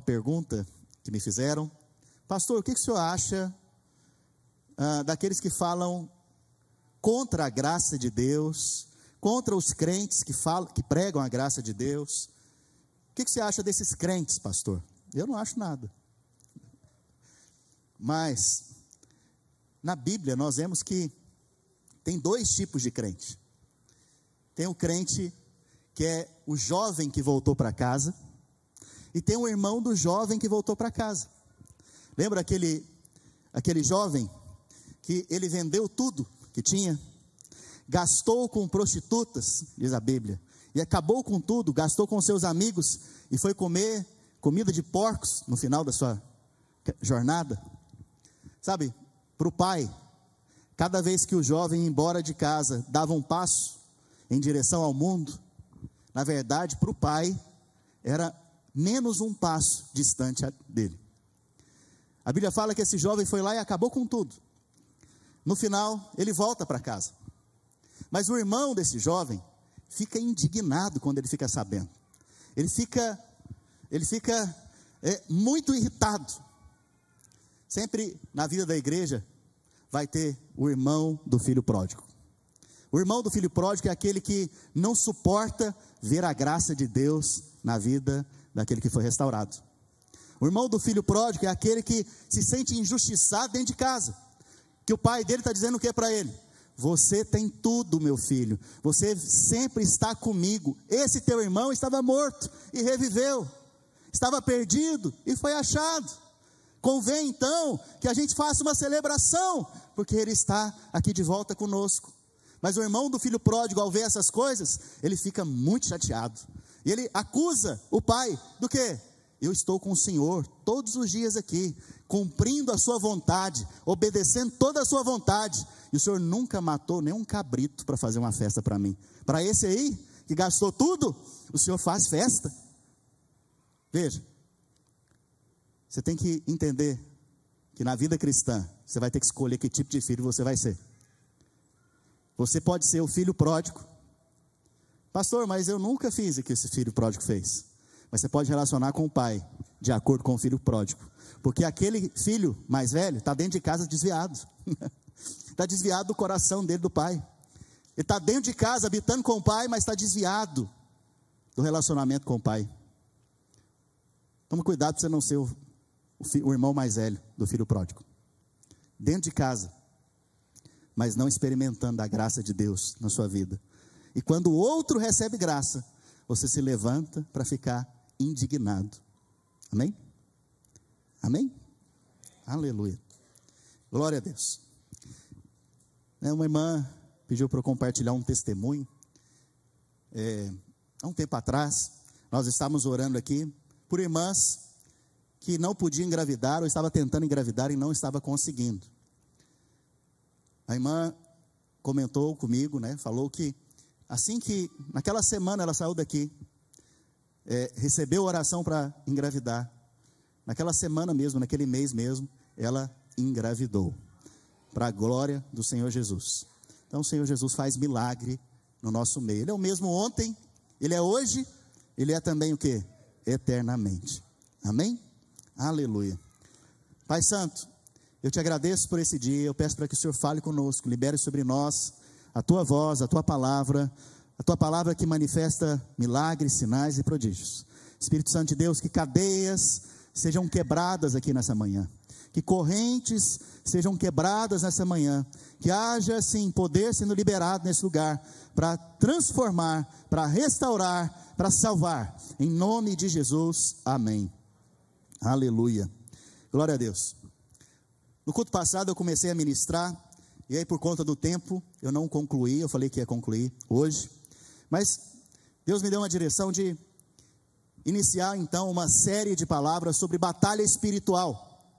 uma pergunta que me fizeram. Pastor, o que, que o senhor acha ah, daqueles que falam contra a graça de Deus, contra os crentes que, falam, que pregam a graça de Deus? O que, que você acha desses crentes, pastor? Eu não acho nada. Mas, na Bíblia, nós vemos que tem dois tipos de crente. Tem o crente que é o jovem que voltou para casa, e tem o irmão do jovem que voltou para casa. Lembra aquele, aquele jovem que ele vendeu tudo que tinha, gastou com prostitutas, diz a Bíblia, e acabou com tudo, gastou com seus amigos e foi comer comida de porcos no final da sua jornada? Sabe, para o pai, cada vez que o jovem ia embora de casa dava um passo em direção ao mundo, na verdade, para o pai, era menos um passo distante dele. A Bíblia fala que esse jovem foi lá e acabou com tudo. No final, ele volta para casa. Mas o irmão desse jovem fica indignado quando ele fica sabendo. Ele fica, ele fica é, muito irritado. Sempre na vida da igreja vai ter o irmão do filho pródigo. O irmão do filho pródigo é aquele que não suporta ver a graça de Deus na vida daquele que foi restaurado. O irmão do filho pródigo é aquele que se sente injustiçado dentro de casa. Que o pai dele está dizendo o que para ele? Você tem tudo, meu filho. Você sempre está comigo. Esse teu irmão estava morto e reviveu. Estava perdido e foi achado. Convém então que a gente faça uma celebração, porque ele está aqui de volta conosco. Mas o irmão do filho pródigo, ao ver essas coisas, ele fica muito chateado. E ele acusa o pai do que? Eu estou com o Senhor todos os dias aqui, cumprindo a sua vontade, obedecendo toda a sua vontade. E o Senhor nunca matou nenhum cabrito para fazer uma festa para mim. Para esse aí, que gastou tudo, o Senhor faz festa. Veja, você tem que entender que na vida cristã, você vai ter que escolher que tipo de filho você vai ser. Você pode ser o filho pródigo, Pastor, mas eu nunca fiz o que esse filho pródigo fez. Mas você pode relacionar com o pai, de acordo com o filho pródigo. Porque aquele filho mais velho está dentro de casa desviado. Está desviado do coração dele, do pai. Ele está dentro de casa, habitando com o pai, mas está desviado do relacionamento com o pai. Toma cuidado para você não ser o, o, o irmão mais velho do filho pródigo. Dentro de casa, mas não experimentando a graça de Deus na sua vida e quando o outro recebe graça, você se levanta para ficar indignado. Amém? Amém? Aleluia. Glória a Deus. É, uma irmã pediu para eu compartilhar um testemunho. É, há um tempo atrás, nós estávamos orando aqui por irmãs que não podiam engravidar ou estava tentando engravidar e não estava conseguindo. A irmã comentou comigo, né? Falou que Assim que, naquela semana, ela saiu daqui, é, recebeu oração para engravidar. Naquela semana mesmo, naquele mês mesmo, ela engravidou. Para a glória do Senhor Jesus. Então, o Senhor Jesus faz milagre no nosso meio. Ele é o mesmo ontem, ele é hoje, ele é também o que? Eternamente. Amém? Aleluia. Pai Santo, eu te agradeço por esse dia, eu peço para que o Senhor fale conosco, libere sobre nós a tua voz, a tua palavra, a tua palavra que manifesta milagres, sinais e prodígios. Espírito Santo de Deus, que cadeias sejam quebradas aqui nessa manhã, que correntes sejam quebradas nessa manhã, que haja assim poder sendo liberado nesse lugar para transformar, para restaurar, para salvar. Em nome de Jesus, amém. Aleluia. Glória a Deus. No culto passado eu comecei a ministrar e aí, por conta do tempo, eu não concluí, eu falei que ia concluir hoje. Mas Deus me deu uma direção de iniciar então uma série de palavras sobre batalha espiritual.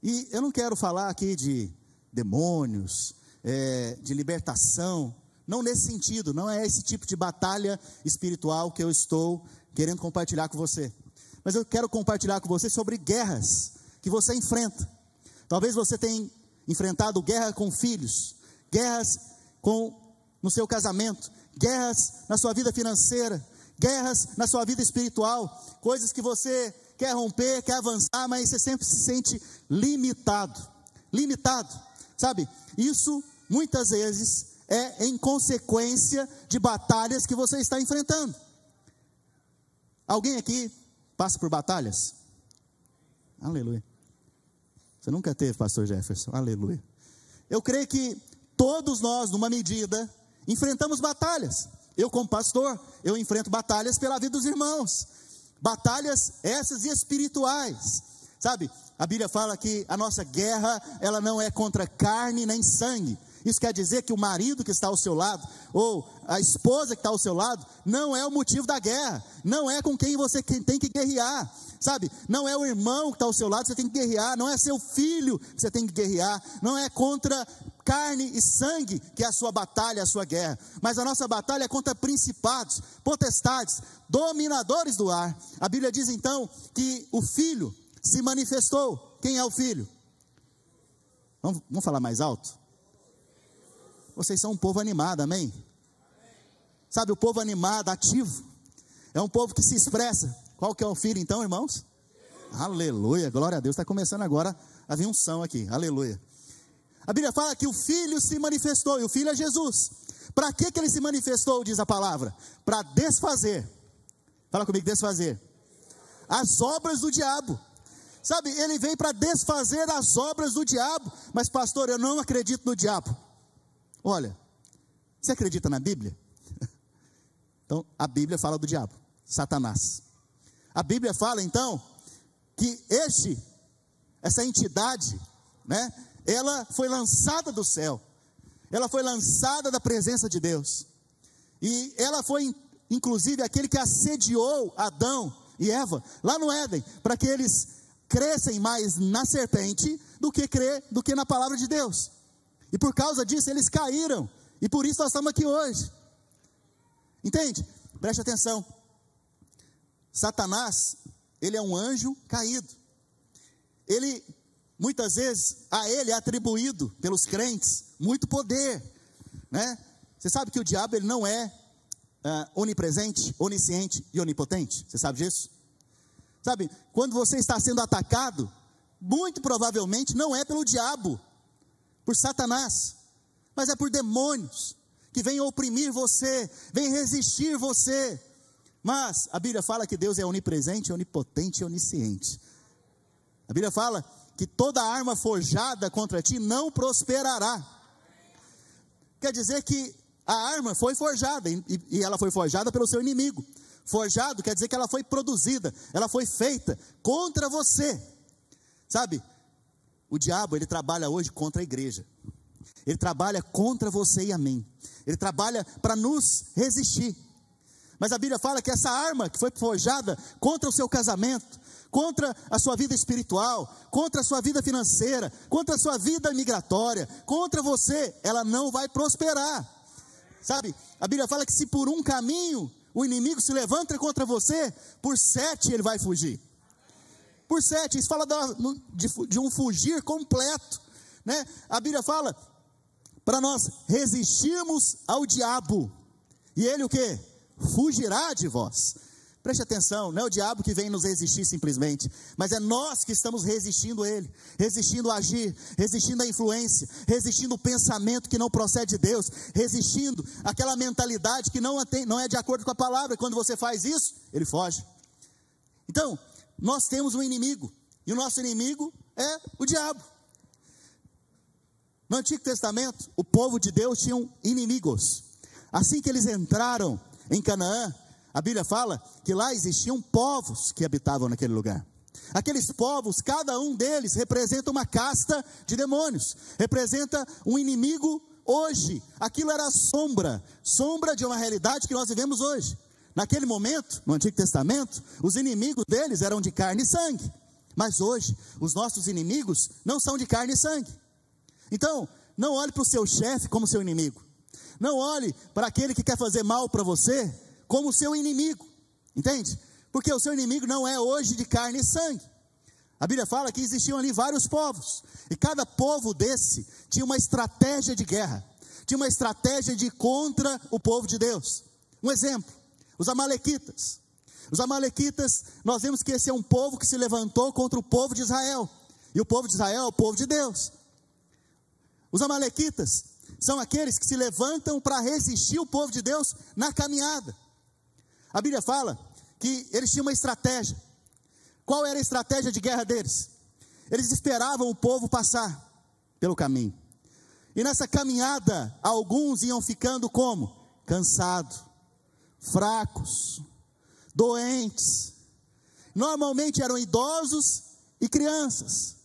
E eu não quero falar aqui de demônios, é, de libertação, não nesse sentido, não é esse tipo de batalha espiritual que eu estou querendo compartilhar com você. Mas eu quero compartilhar com você sobre guerras que você enfrenta. Talvez você tenha enfrentado guerra com filhos, guerras com no seu casamento, guerras na sua vida financeira, guerras na sua vida espiritual, coisas que você quer romper, quer avançar, mas você sempre se sente limitado. Limitado, sabe? Isso muitas vezes é em consequência de batalhas que você está enfrentando. Alguém aqui passa por batalhas? Aleluia. Você nunca teve, pastor Jefferson. Aleluia. Eu creio que todos nós, numa medida, enfrentamos batalhas. Eu, como pastor, eu enfrento batalhas pela vida dos irmãos. Batalhas essas espirituais. Sabe? A Bíblia fala que a nossa guerra, ela não é contra carne nem sangue. Isso quer dizer que o marido que está ao seu lado, ou a esposa que está ao seu lado, não é o motivo da guerra, não é com quem você tem que guerrear, sabe? Não é o irmão que está ao seu lado que você tem que guerrear, não é seu filho que você tem que guerrear, não é contra carne e sangue que é a sua batalha, a sua guerra, mas a nossa batalha é contra principados, potestades, dominadores do ar. A Bíblia diz então que o filho se manifestou. Quem é o filho? Vamos, vamos falar mais alto? Vocês são um povo animado, amém? Sabe, o povo animado, ativo, é um povo que se expressa. Qual que é o filho então, irmãos? Aleluia, glória a Deus. Está começando agora a vir unção aqui, aleluia. A Bíblia fala que o Filho se manifestou, e o Filho é Jesus. Para que, que ele se manifestou, diz a palavra? Para desfazer. Fala comigo, desfazer. As obras do diabo. Sabe, ele veio para desfazer as obras do diabo. Mas, pastor, eu não acredito no diabo. Olha, você acredita na Bíblia? Então, a Bíblia fala do diabo, Satanás. A Bíblia fala então que este, essa entidade, né, ela foi lançada do céu, ela foi lançada da presença de Deus, e ela foi, inclusive, aquele que assediou Adão e Eva lá no Éden, para que eles crescem mais na serpente do que crer, do que na palavra de Deus. E por causa disso eles caíram, e por isso nós estamos aqui hoje. Entende? Preste atenção. Satanás, ele é um anjo caído. Ele muitas vezes a ele é atribuído pelos crentes muito poder, né? Você sabe que o diabo ele não é uh, onipresente, onisciente e onipotente. Você sabe disso? Sabe? Quando você está sendo atacado, muito provavelmente não é pelo diabo, por Satanás, mas é por demônios que vêm oprimir você, vêm resistir você. Mas a Bíblia fala que Deus é onipresente, onipotente e onisciente. A Bíblia fala que toda arma forjada contra ti não prosperará. Quer dizer que a arma foi forjada, e, ela foi forjada pelo seu inimigo. Forjado quer dizer que ela foi produzida, ela foi feita contra você. Sabe, o diabo, ele trabalha hoje contra a igreja. Ele trabalha contra você e a mim. Ele trabalha para nos resistir. Mas a Bíblia fala que essa arma que foi forjada contra o seu casamento, contra a sua vida espiritual, contra a sua vida financeira, contra a sua vida migratória, contra você, ela não vai prosperar. Sabe? A Bíblia fala que se por um caminho o inimigo se levanta contra você, por sete ele vai fugir. Por sete, isso fala de, um fugir completo. Né? A Bíblia fala para nós resistirmos ao diabo, e ele o que? Fugirá de vós. Preste atenção, não é o diabo que vem nos resistir simplesmente, mas é nós que estamos resistindo a ele, resistindo a agir, resistindo à influência, resistindo o pensamento que não procede de Deus, resistindo aquela mentalidade que não, não é de acordo com a palavra. Quando você faz isso, ele foge. Então, nós temos um inimigo, e o nosso inimigo é o diabo. No Antigo Testamento, o povo de Deus tinha inimigos. Assim que eles entraram em Canaã, a Bíblia fala que lá existiam povos que habitavam naquele lugar. Aqueles povos, cada um deles representa uma casta de demônios, representa um inimigo hoje. Aquilo era sombra, sombra de uma realidade que nós vivemos hoje. Naquele momento, no Antigo Testamento, os inimigos deles eram de carne e sangue. Mas hoje, os nossos inimigos não são de carne e sangue. Então, não olhe para o seu chefe como seu inimigo. Não olhe para aquele que quer fazer mal para você como seu inimigo, entende? Porque o seu inimigo não é hoje de carne e sangue. A Bíblia fala que existiam ali vários povos, e cada povo desse tinha uma estratégia de guerra, tinha uma estratégia de contra o povo de Deus. Um exemplo: os Amalequitas. Os Amalequitas, nós vemos que esse é um povo que se levantou contra o povo de Israel. E o povo de Israel é o povo de Deus. Os Amalequitas são aqueles que se levantam para resistir o povo de Deus na caminhada. A Bíblia fala que eles tinham uma estratégia. Qual era a estratégia de guerra deles? Eles esperavam o povo passar pelo caminho. E nessa caminhada, alguns iam ficando como? Cansados, fracos, doentes. Normalmente eram idosos e crianças.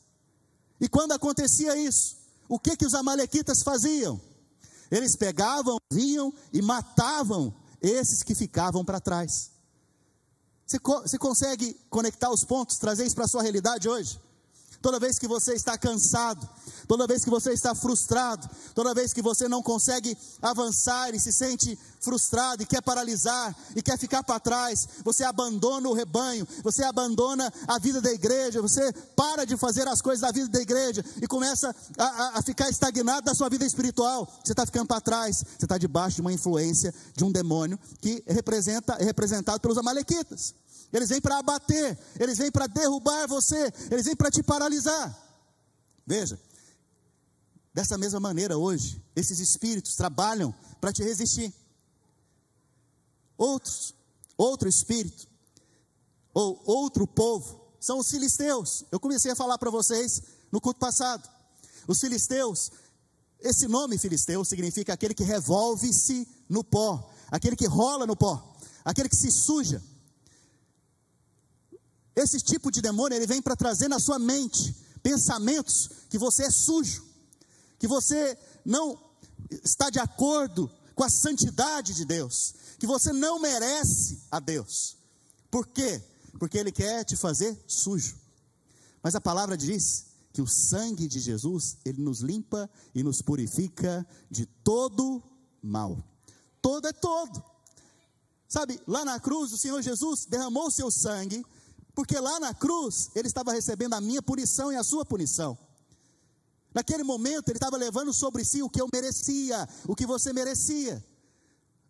E quando acontecia isso, o que que os amalequitas faziam? Eles pegavam, vinham e matavam esses que ficavam para trás. Você, você consegue conectar os pontos, trazer isso para a sua realidade hoje? Toda vez que você está cansado, toda vez que você está frustrado, toda vez que você não consegue avançar e se sente frustrado e quer paralisar e quer ficar para trás, você abandona o rebanho, você abandona a vida da igreja, você para de fazer as coisas da vida da igreja e começa a, a, ficar estagnado da sua vida espiritual. Você está ficando para trás, você está debaixo de uma influência de um demônio que representa, é representado pelos amalequitas. Eles vêm para abater, eles vêm para derrubar você, eles vêm para te paralisar. Veja, dessa mesma maneira hoje, esses espíritos trabalham para te resistir. Outros, outro espírito, ou outro povo, são os filisteus. Eu comecei a falar para vocês no culto passado. Os filisteus, esse nome filisteu significa aquele que revolve-se no pó, aquele que rola no pó, aquele que se suja. Esse tipo de demônio, ele vem para trazer na sua mente pensamentos que você é sujo, que você não está de acordo com a santidade de Deus, que você não merece a Deus. Por quê? Porque ele quer te fazer sujo. Mas a palavra diz que o sangue de Jesus, ele nos limpa e nos purifica de todo mal. Todo é todo. Sabe, lá na cruz o Senhor Jesus derramou o seu sangue porque lá na cruz, ele estava recebendo a minha punição e a sua punição. Naquele momento, ele estava levando sobre si o que eu merecia, o que você merecia.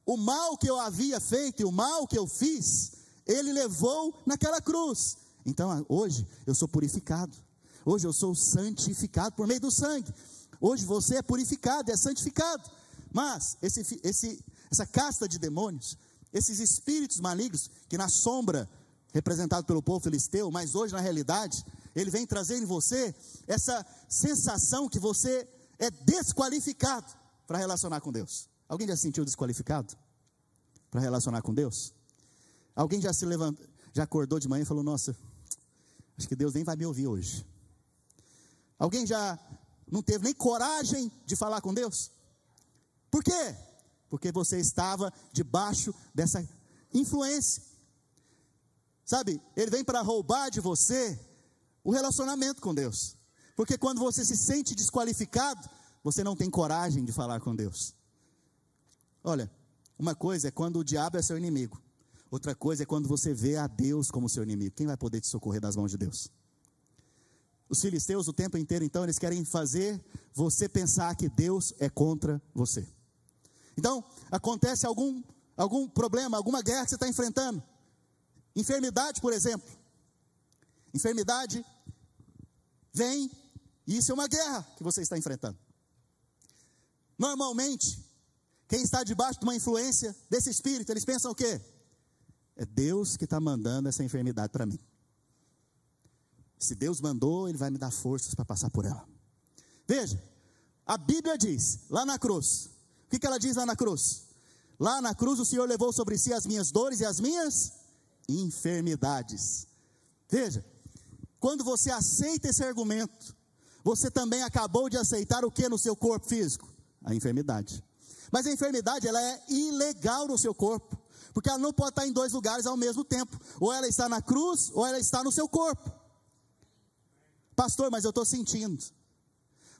O mal que eu havia feito e o mal que eu fiz, ele levou naquela cruz. Então, hoje, eu sou purificado. Hoje, eu sou santificado por meio do sangue. Hoje, você é purificado, é santificado. Mas, esse, esse, essa casta de demônios, esses espíritos malignos que na sombra representado pelo povo filisteu, mas hoje na realidade, ele vem trazer em você essa sensação que você é desqualificado para relacionar com Deus. Alguém já se sentiu desqualificado para relacionar com Deus? Alguém já se levantou, já acordou de manhã e falou: Nossa, acho que Deus nem vai me ouvir hoje. Alguém já não teve nem coragem de falar com Deus? Por quê? Porque você estava debaixo dessa influência. Sabe, ele vem para roubar de você o relacionamento com Deus. Porque quando você se sente desqualificado, você não tem coragem de falar com Deus. Olha, uma coisa é quando o diabo é seu inimigo. Outra coisa é quando você vê a Deus como seu inimigo. Quem vai poder te socorrer das mãos de Deus? Os filisteus, o tempo inteiro, então, eles querem fazer você pensar que Deus é contra você. Então, acontece algum, algum problema, alguma guerra que você está enfrentando. Enfermidade, por exemplo. Enfermidade vem e isso é uma guerra que você está enfrentando. Normalmente, quem está debaixo de uma influência desse espírito, eles pensam o quê? É Deus que está mandando essa enfermidade para mim. Se Deus mandou, Ele vai me dar forças para passar por ela. Veja, a Bíblia diz, lá na cruz, o que, que ela diz lá na cruz? Lá na cruz o Senhor levou sobre si as minhas dores e as minhas enfermidades. Veja, quando você aceita esse argumento, você também acabou de aceitar o que no seu corpo físico? A enfermidade. Mas a enfermidade ela é ilegal no seu corpo, porque ela não pode estar em dois lugares ao mesmo tempo. Ou ela está na cruz, ou ela está no seu corpo. Pastor, mas eu estou sentindo.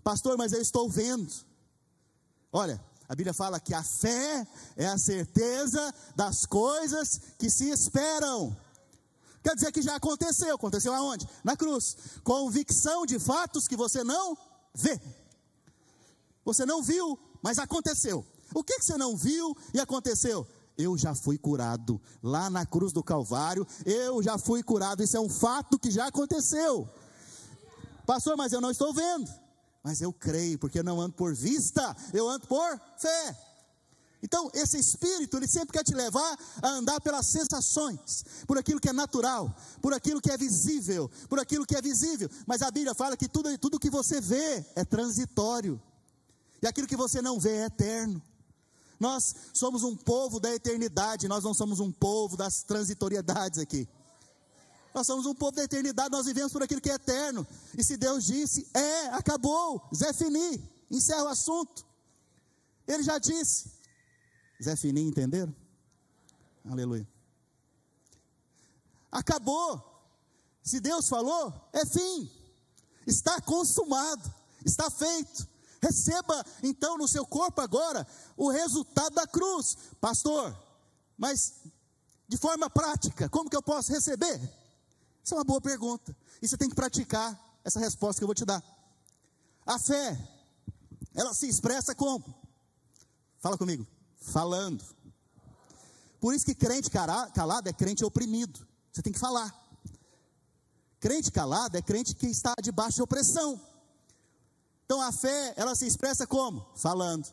Pastor, mas eu estou vendo. Olha, a Bíblia fala que a fé é a certeza das coisas que se esperam. Quer dizer que já aconteceu. Aconteceu aonde? Na cruz. Convicção de fatos que você não vê. Você não viu, mas aconteceu. O que, que você não viu e aconteceu? Eu já fui curado lá na cruz do Calvário, eu já fui curado, isso é um fato que já aconteceu. Pastor, mas eu não estou vendo. Mas eu creio, porque eu não ando por vista, eu ando por fé. Então, esse espírito, ele sempre quer te levar a andar pelas sensações, por aquilo que é natural, por aquilo que é visível, por aquilo que é visível. Mas a Bíblia fala que tudo, tudo que você vê é transitório, e aquilo que você não vê é eterno. Nós somos um povo da eternidade, nós não somos um povo das transitoriedades aqui. Nós somos um povo da eternidade, nós vivemos por aquilo que é eterno. E se Deus disse, é, acabou, Zé Fini, encerra o assunto. Ele já disse, Zé Fininho, entenderam? Aleluia. Acabou. Se Deus falou, é fim. Está consumado. Está feito. Receba então no seu corpo agora o resultado da cruz. Pastor, mas de forma prática, como que eu posso receber? Isso é uma boa pergunta. E você tem que praticar essa resposta que eu vou te dar. A fé, ela se expressa como? Fala comigo falando. Por isso que crente calado é crente oprimido. Você tem que falar. Crente calado é crente que está debaixo de opressão. Então a fé, ela se expressa como? Falando.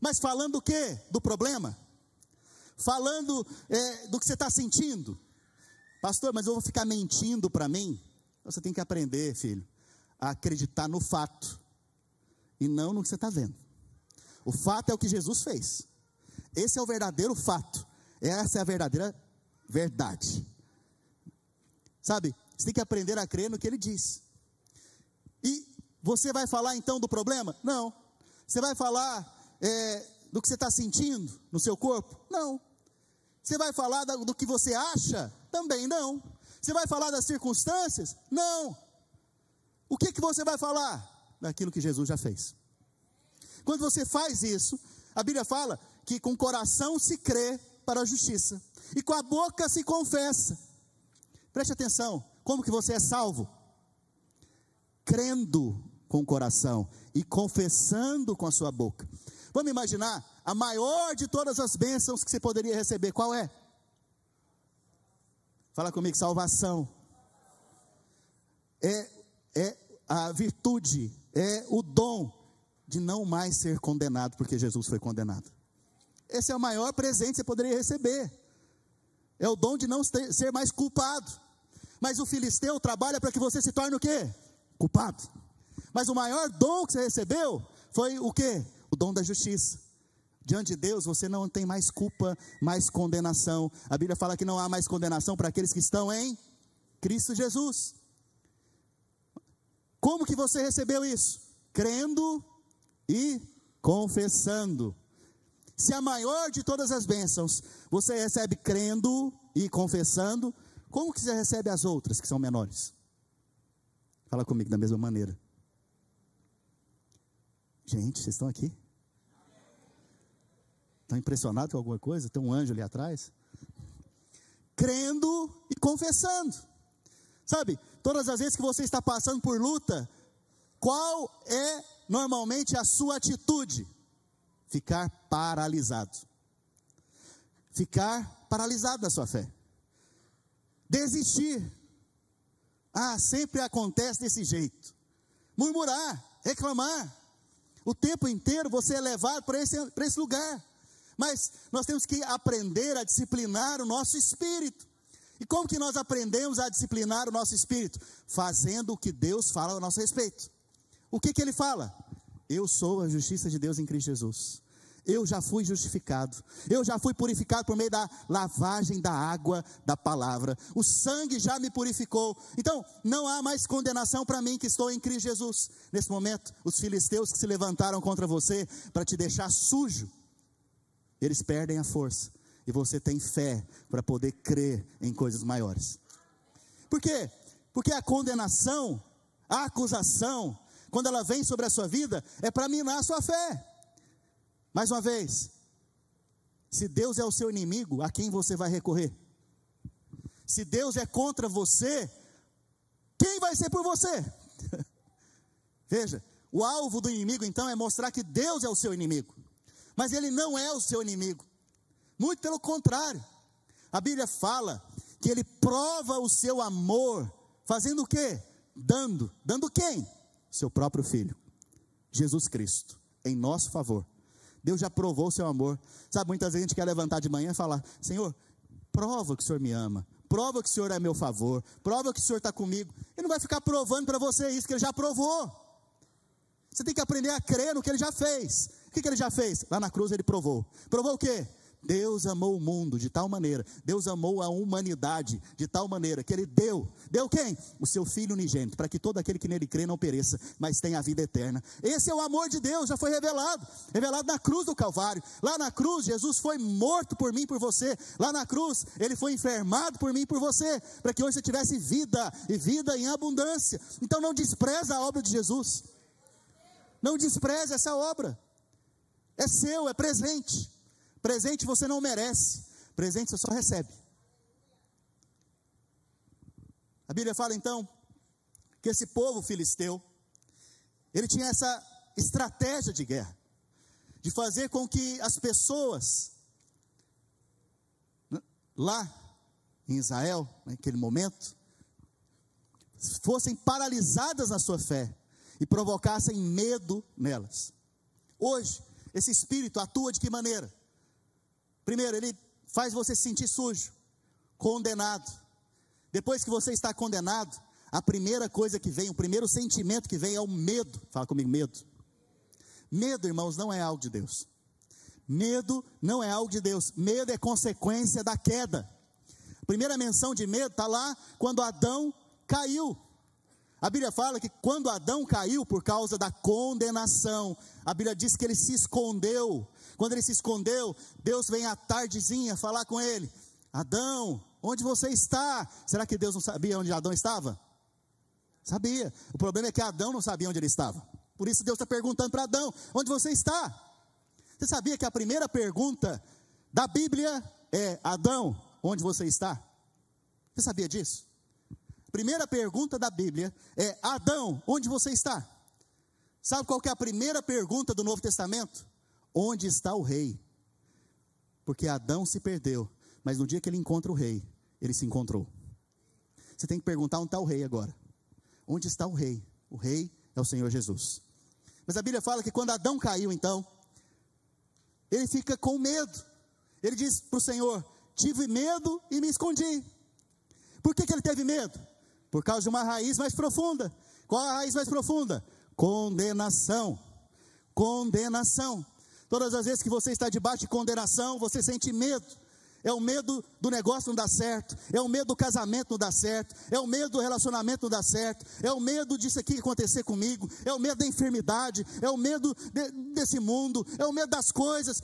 Mas falando o quê? Do problema? Falando é, do que você está sentindo? Pastor, mas eu vou ficar mentindo para mim? Você tem que aprender, filho, a acreditar no fato e não no que você está vendo. O fato é o que Jesus fez. Esse é o verdadeiro fato. Essa é a verdadeira verdade. Sabe? Você tem que aprender a crer no que ele diz. E você vai falar então do problema? Não. Você vai falar é, do que você está sentindo no seu corpo? Não. Você vai falar do que você acha? Também não. Você vai falar das circunstâncias? Não. O que, que você vai falar? Daquilo que Jesus já fez. Quando você faz isso, a Bíblia fala que com o coração se crê para a justiça e com a boca se confessa. Preste atenção, como que você é salvo? Crendo com o coração e confessando com a sua boca. Vamos imaginar a maior de todas as bênçãos que você poderia receber, qual é? Fala comigo, salvação. É, é a virtude, é o dom de não mais ser condenado, porque Jesus foi condenado. Esse é o maior presente que você poderia receber. É o dom de não ser mais culpado. Mas o filisteu trabalha para que você se torne o quê? Culpado. Mas o maior dom que você recebeu foi o quê? O dom da justiça. Diante de Deus você não tem mais culpa, mais condenação. A Bíblia fala que não há mais condenação para aqueles que estão em Cristo Jesus. Como que você recebeu isso? Crendo e confessando. Se a maior de todas as bênçãos você recebe crendo e confessando, como que você recebe as outras que são menores? Fala comigo da mesma maneira. Gente, vocês estão aqui? Estão impressionados com alguma coisa? Tem um anjo ali atrás? Crendo e confessando. Sabe, todas as vezes que você está passando por luta, qual é normalmente a sua atitude? ficar paralisado. Ficar paralisado na sua fé. Desistir. Ah, sempre acontece desse jeito. Murmurar, reclamar. O tempo inteiro você é levado para esse, esse lugar. Mas nós temos que aprender a disciplinar o nosso espírito. E como que nós aprendemos a disciplinar o nosso espírito? Fazendo o que Deus fala a nosso respeito. O que, que ele fala? Eu sou a justiça de Deus em Cristo Jesus. Eu já fui justificado, eu já fui purificado por meio da lavagem da água da palavra, o sangue já me purificou. Então, não há mais condenação para mim que estou em Cristo Jesus. Nesse momento, os filisteus que se levantaram contra você para te deixar sujo, eles perdem a força, e você tem fé para poder crer em coisas maiores. Por quê? Porque a condenação, a acusação, quando ela vem sobre a sua vida, é para minar a sua fé. Mais uma vez, se Deus é o seu inimigo, a quem você vai recorrer? Se Deus é contra você, quem vai ser por você? Veja, o alvo do inimigo então é mostrar que Deus é o seu inimigo, mas ele não é o seu inimigo. Muito pelo contrário. A Bíblia fala que ele prova o seu amor, fazendo o quê? Dando. Dando quem? Seu próprio filho, Jesus Cristo, em nosso favor. Deus já provou o seu amor. Sabe, muitas vezes a gente quer levantar de manhã e falar: Senhor, prova que o Senhor me ama, prova que o Senhor é meu favor, prova que o Senhor está comigo. Ele não vai ficar provando para você isso, que ele já provou. Você tem que aprender a crer no que ele já fez. O que, que ele já fez? Lá na cruz ele provou. Provou o quê? Deus amou o mundo de tal maneira, Deus amou a humanidade de tal maneira que Ele deu, deu quem? O seu Filho unigênito, para que todo aquele que nele crê não pereça, mas tenha a vida eterna. Esse é o amor de Deus, já foi revelado, revelado na cruz do Calvário. Lá na cruz, Jesus foi morto por mim, por você. Lá na cruz, Ele foi enfermado por mim, por você, para que hoje você tivesse vida e vida em abundância. Então não despreza a obra de Jesus, não despreze essa obra, é seu, é presente. Presente você não merece, presente você só recebe. A Bíblia fala então que esse povo filisteu, ele tinha essa estratégia de guerra, de fazer com que as pessoas lá em Israel, naquele momento, fossem paralisadas na sua fé e provocassem medo nelas. Hoje, esse espírito atua de que maneira? Primeiro, ele faz você se sentir sujo, condenado. Depois que você está condenado, a primeira coisa que vem, o primeiro sentimento que vem é o medo. Fala comigo, medo. Medo, irmãos, não é algo de Deus. Medo não é algo de Deus. Medo é consequência da queda. A primeira menção de medo está lá quando Adão caiu. A Bíblia fala que quando Adão caiu por causa da condenação, a Bíblia diz que ele se escondeu quando ele se escondeu, Deus vem à tardezinha falar com ele: Adão, onde você está? Será que Deus não sabia onde Adão estava? Sabia. O problema é que Adão não sabia onde ele estava. Por isso Deus está perguntando para Adão: onde você está? Você sabia que a primeira pergunta da Bíblia é: Adão, onde você está? Você sabia disso? Primeira pergunta da Bíblia é: Adão, onde você está? Sabe qual é a primeira pergunta do Novo Testamento? Onde está o rei? Porque Adão se perdeu, mas no dia que ele encontra o rei, ele se encontrou. Você tem que perguntar onde está o rei agora. Onde está o rei? O rei é o Senhor Jesus. Mas a Bíblia fala que quando Adão caiu, então, ele fica com medo. Ele diz para o Senhor: Tive medo e me escondi. Por que, que ele teve medo? Por causa de uma raiz mais profunda. Qual a raiz mais profunda? Condenação. Condenação. Todas as vezes que você está debaixo de condenação, você sente medo. É o medo do negócio não dar certo, é o medo do casamento não dar certo, é o medo do relacionamento não dar certo, é o medo disso aqui acontecer comigo, é o medo da enfermidade, é o medo de, desse mundo, é o medo das coisas.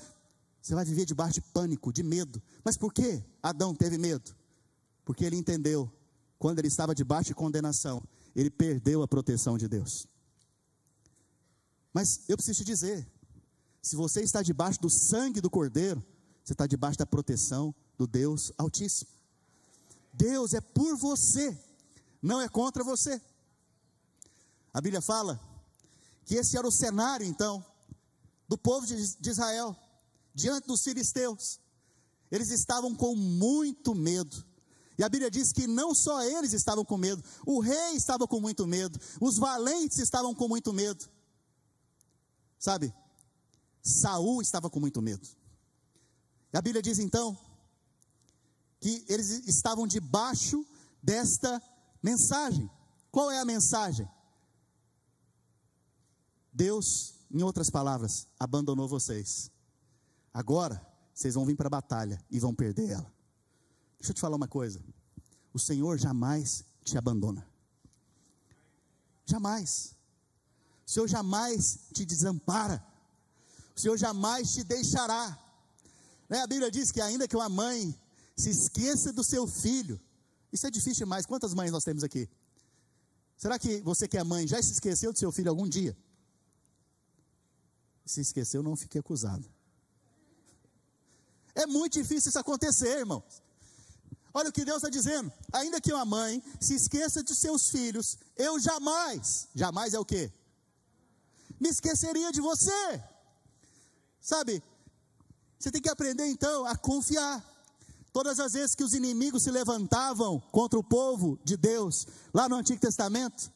Você vai viver debaixo de pânico, de medo. Mas por que Adão teve medo? Porque ele entendeu, quando ele estava debaixo de condenação, ele perdeu a proteção de Deus. Mas eu preciso te dizer, se você está debaixo do sangue do Cordeiro, você está debaixo da proteção do Deus Altíssimo. Deus é por você, não é contra você. A Bíblia fala que esse era o cenário, então, do povo de Israel, diante dos filisteus. Eles estavam com muito medo. E a Bíblia diz que não só eles estavam com medo, o rei estava com muito medo, os valentes estavam com muito medo. Sabe? Saul estava com muito medo. E a Bíblia diz então que eles estavam debaixo desta mensagem. Qual é a mensagem? Deus, em outras palavras, abandonou vocês. Agora vocês vão vir para a batalha e vão perder ela. Deixa eu te falar uma coisa. O Senhor jamais te abandona. Jamais. O Senhor jamais te desampara o Senhor jamais te deixará. Né? A Bíblia diz que ainda que uma mãe se esqueça do seu filho, isso é difícil demais. Quantas mães nós temos aqui? Será que você que é mãe já se esqueceu do seu filho algum dia? Se esqueceu, não fique acusado. É muito difícil isso acontecer, irmãos. Olha o que Deus está dizendo. Ainda que uma mãe se esqueça de seus filhos, eu jamais, jamais é o quê? Me esqueceria de você. Sabe, Você tem que aprender então a confiar. Todas as vezes que os inimigos se levantavam contra o povo de Deus, lá no Antigo Testamento,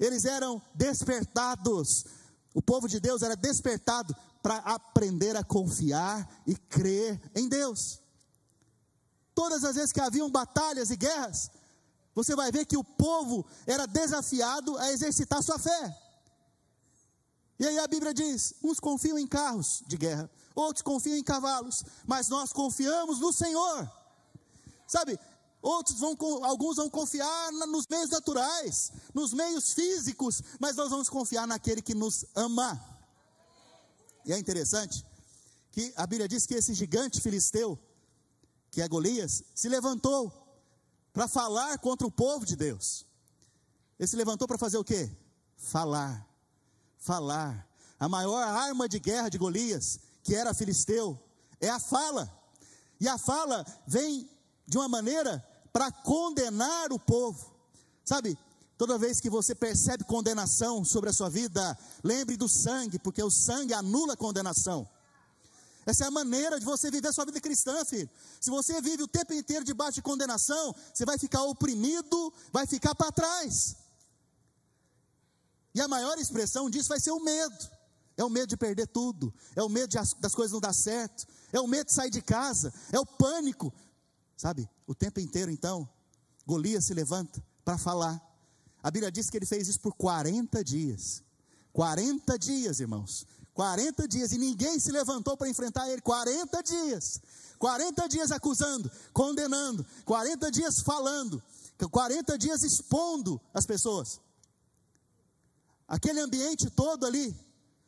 eles eram despertados. O povo de Deus era despertado para aprender a confiar e crer em Deus. Todas as vezes que haviam batalhas e guerras, você vai ver que o povo era desafiado a exercitar sua fé. E aí a Bíblia diz: uns confiam em carros de guerra, outros confiam em cavalos, mas nós confiamos no Senhor. Sabe, outros vão, alguns vão confiar nos meios naturais, nos meios físicos, mas nós vamos confiar naquele que nos ama. E é interessante que a Bíblia diz que esse gigante filisteu, que é Golias, se levantou para falar contra o povo de Deus. Ele se levantou para fazer o quê? Falar. Falar. A maior arma de guerra de Golias que era filisteu, é a fala. E a fala vem de uma maneira para condenar o povo. Sabe, toda vez que você percebe condenação sobre a sua vida, lembre do sangue, porque o sangue anula a condenação. Essa é a maneira de você viver a sua vida cristã, filho. Se você vive o tempo inteiro debaixo de condenação, você vai ficar oprimido, vai ficar para trás. E a maior expressão disso vai ser o medo. É o medo de perder tudo, é o medo de, das coisas não dar certo, é o medo de sair de casa, é o pânico. Sabe, o tempo inteiro então, Golias se levanta para falar. A Bíblia diz que ele fez isso por 40 dias. 40 dias, irmãos. 40 dias e ninguém se levantou para enfrentar ele. 40 dias. 40 dias acusando, condenando, 40 dias falando, 40 dias expondo as pessoas. Aquele ambiente todo ali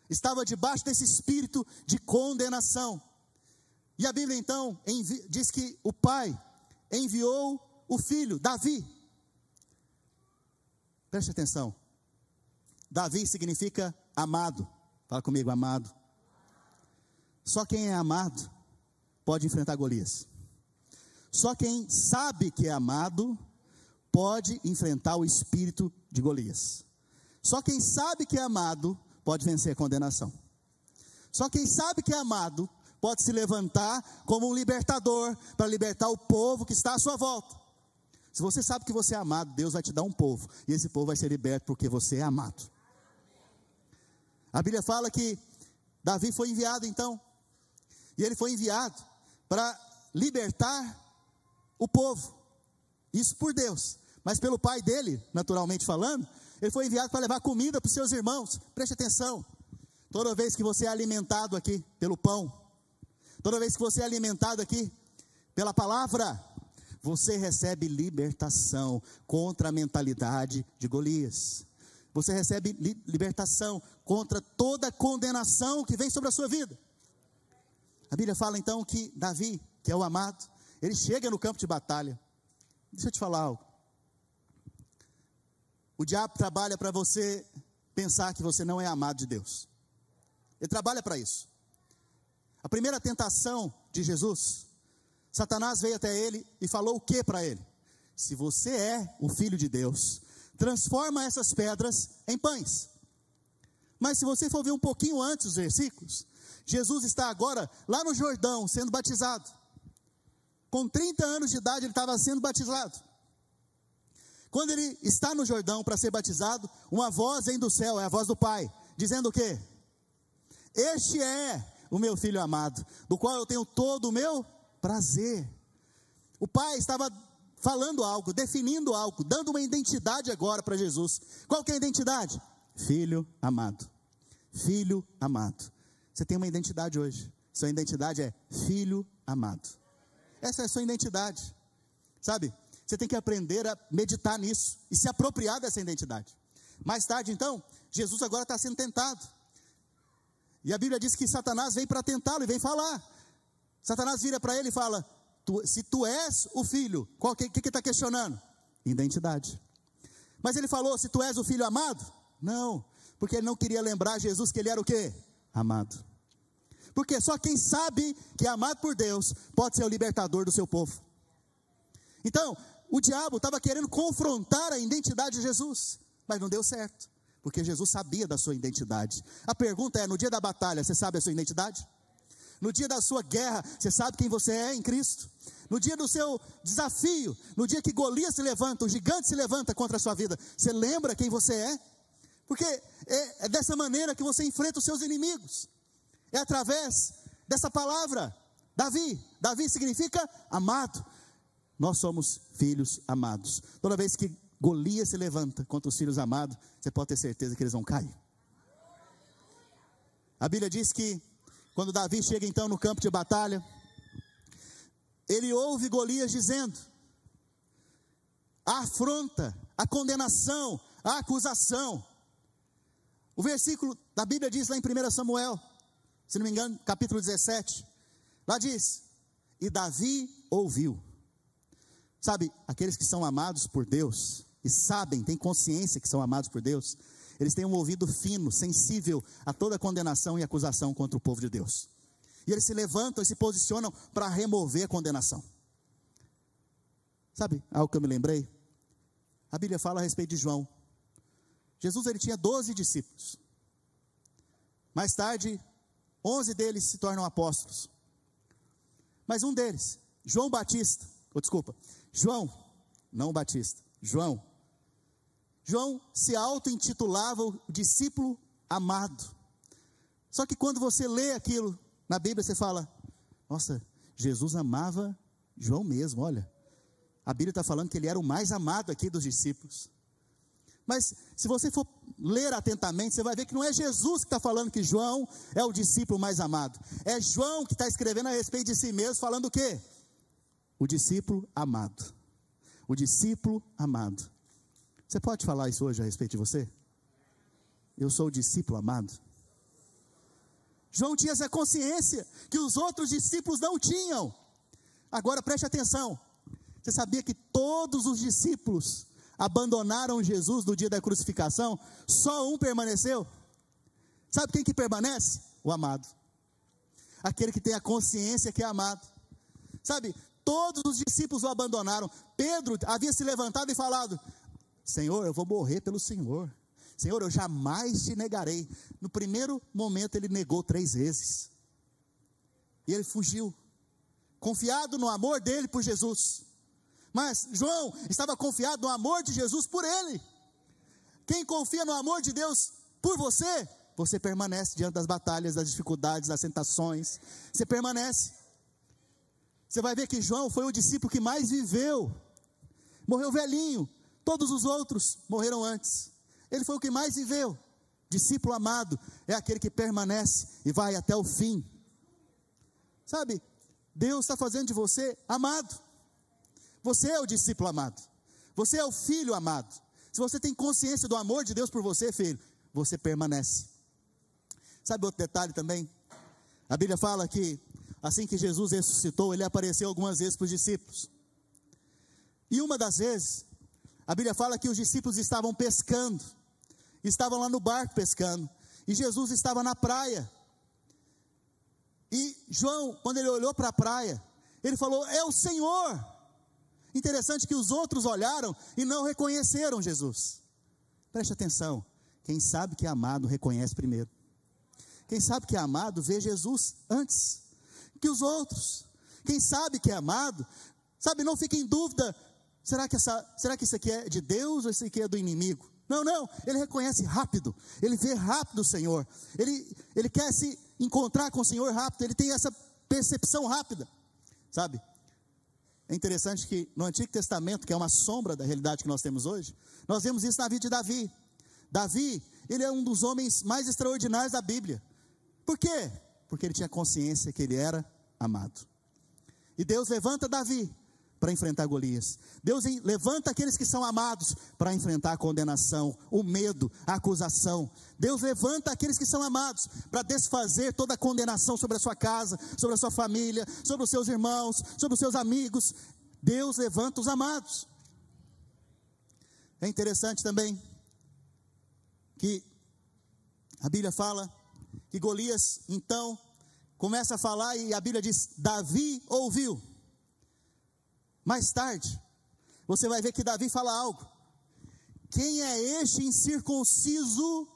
estava debaixo desse espírito de condenação. E a Bíblia então diz que o pai enviou o filho, Davi. Preste atenção. Davi significa amado. Fala comigo, amado. Só quem é amado pode enfrentar Golias. Só quem sabe que é amado pode enfrentar o espírito de Golias. Só quem sabe que é amado pode vencer a condenação. Só quem sabe que é amado pode se levantar como um libertador para libertar o povo que está à sua volta. Se você sabe que você é amado, Deus vai te dar um povo, e esse povo vai ser liberto porque você é amado. A Bíblia fala que Davi foi enviado então, e ele foi enviado para libertar o povo, isso por Deus, mas pelo pai dele, naturalmente falando, ele foi enviado para levar comida para os seus irmãos. Preste atenção. Toda vez que você é alimentado aqui pelo pão, toda vez que você é alimentado aqui pela palavra, você recebe libertação contra a mentalidade de Golias. Você recebe li libertação contra toda condenação que vem sobre a sua vida. A Bíblia fala então que Davi, que é o amado, ele chega no campo de batalha. Deixa eu te falar algo. O diabo trabalha para você pensar que você não é amado de Deus. Ele trabalha para isso. A primeira tentação de Jesus, Satanás veio até ele e falou o que para ele? Se você é o filho de Deus, transforma essas pedras em pães. Mas se você for ver um pouquinho antes os versículos, Jesus está agora lá no Jordão sendo batizado. Com 30 anos de idade ele estava sendo batizado. Quando ele está no Jordão para ser batizado, uma voz vem do céu, é a voz do Pai, dizendo o quê? Este é o meu filho amado, do qual eu tenho todo o meu prazer. O Pai estava falando algo, definindo algo, dando uma identidade agora para Jesus. Qual que é a identidade? Filho amado. Filho amado. Você tem uma identidade hoje. Sua identidade é filho amado. Essa é a sua identidade. Sabe? Você tem que aprender a meditar nisso e se apropriar dessa identidade. Mais tarde, então, Jesus agora está sendo tentado. E a Bíblia diz que Satanás vem para tentá-lo e vem falar. Satanás vira para ele e fala: tu, Se tu és o filho, o que está questionando? Identidade. Mas ele falou: Se tu és o filho amado? Não, porque ele não queria lembrar Jesus que ele era o quê? Amado. Porque só quem sabe que é amado por Deus pode ser o libertador do seu povo. Então, o diabo estava querendo confrontar a identidade de Jesus, mas não deu certo, porque Jesus sabia da sua identidade. A pergunta é: no dia da batalha, você sabe a sua identidade? No dia da sua guerra, você sabe quem você é em Cristo. No dia do seu desafio, no dia que Golias se levanta, o gigante se levanta contra a sua vida, você lembra quem você é? Porque é, é dessa maneira que você enfrenta os seus inimigos. É através dessa palavra. Davi, Davi significa amado. Nós somos filhos amados. Toda vez que Golias se levanta contra os filhos amados, você pode ter certeza que eles vão cair. A Bíblia diz que quando Davi chega então no campo de batalha, ele ouve Golias dizendo: a afronta, a condenação, a acusação. O versículo da Bíblia diz lá em 1 Samuel, se não me engano, capítulo 17, lá diz: E Davi ouviu. Sabe, aqueles que são amados por Deus e sabem, têm consciência que são amados por Deus, eles têm um ouvido fino, sensível a toda condenação e acusação contra o povo de Deus. E eles se levantam e se posicionam para remover a condenação. Sabe algo que eu me lembrei? A Bíblia fala a respeito de João. Jesus ele tinha 12 discípulos. Mais tarde, 11 deles se tornam apóstolos. Mas um deles, João Batista, ou desculpa, João, não Batista, João. João se auto-intitulava o discípulo amado. Só que quando você lê aquilo na Bíblia, você fala: Nossa, Jesus amava João mesmo, olha. A Bíblia está falando que ele era o mais amado aqui dos discípulos. Mas se você for ler atentamente, você vai ver que não é Jesus que está falando que João é o discípulo mais amado. É João que está escrevendo a respeito de si mesmo, falando o quê? O discípulo amado. O discípulo amado. Você pode falar isso hoje a respeito de você? Eu sou o discípulo amado. João tinha essa consciência que os outros discípulos não tinham. Agora preste atenção. Você sabia que todos os discípulos abandonaram Jesus no dia da crucificação? Só um permaneceu? Sabe quem que permanece? O amado. Aquele que tem a consciência que é amado. Sabe, todos os discípulos o abandonaram. Pedro havia se levantado e falado: Senhor, eu vou morrer pelo Senhor. Senhor, eu jamais te negarei. No primeiro momento ele negou três vezes. E ele fugiu, confiado no amor dele por Jesus. Mas João estava confiado no amor de Jesus por ele. Quem confia no amor de Deus por você, você permanece diante das batalhas, das dificuldades, das tentações. Você permanece. Você vai ver que João foi o discípulo que mais viveu. Morreu velhinho. Todos os outros morreram antes. Ele foi o que mais viveu. Discípulo amado é aquele que permanece e vai até o fim. Sabe, Deus está fazendo de você amado. Você é o discípulo amado. Você é o filho amado. Se você tem consciência do amor de Deus por você, filho, você permanece. Sabe outro detalhe também? A Bíblia fala que assim que Jesus ressuscitou, ele apareceu algumas vezes para os discípulos. E uma das vezes, a Bíblia fala que os discípulos estavam pescando, estavam lá no barco pescando, e Jesus estava na praia. E João, quando ele olhou para a praia, ele falou: É o Senhor. Interessante que os outros olharam e não reconheceram Jesus. Preste atenção. Quem sabe que é amado reconhece primeiro. Quem sabe que é amado vê Jesus antes que os outros. Quem sabe que é amado, sabe, não fica em dúvida: será que, essa, será que isso aqui é de Deus ou isso aqui é do inimigo? Não, não, ele reconhece rápido, ele vê rápido o Senhor, ele, ele quer se encontrar com o Senhor rápido, ele tem essa percepção rápida, sabe? É interessante que no Antigo Testamento, que é uma sombra da realidade que nós temos hoje, nós vemos isso na vida de Davi. Davi, ele é um dos homens mais extraordinários da Bíblia. Por quê? Porque ele tinha consciência que ele era amado. E Deus levanta Davi para enfrentar Golias. Deus levanta aqueles que são amados para enfrentar a condenação, o medo, a acusação. Deus levanta aqueles que são amados para desfazer toda a condenação sobre a sua casa, sobre a sua família, sobre os seus irmãos, sobre os seus amigos. Deus levanta os amados. É interessante também que a Bíblia fala que Golias, então, começa a falar e a Bíblia diz: Davi ouviu. Mais tarde, você vai ver que Davi fala algo. Quem é este incircunciso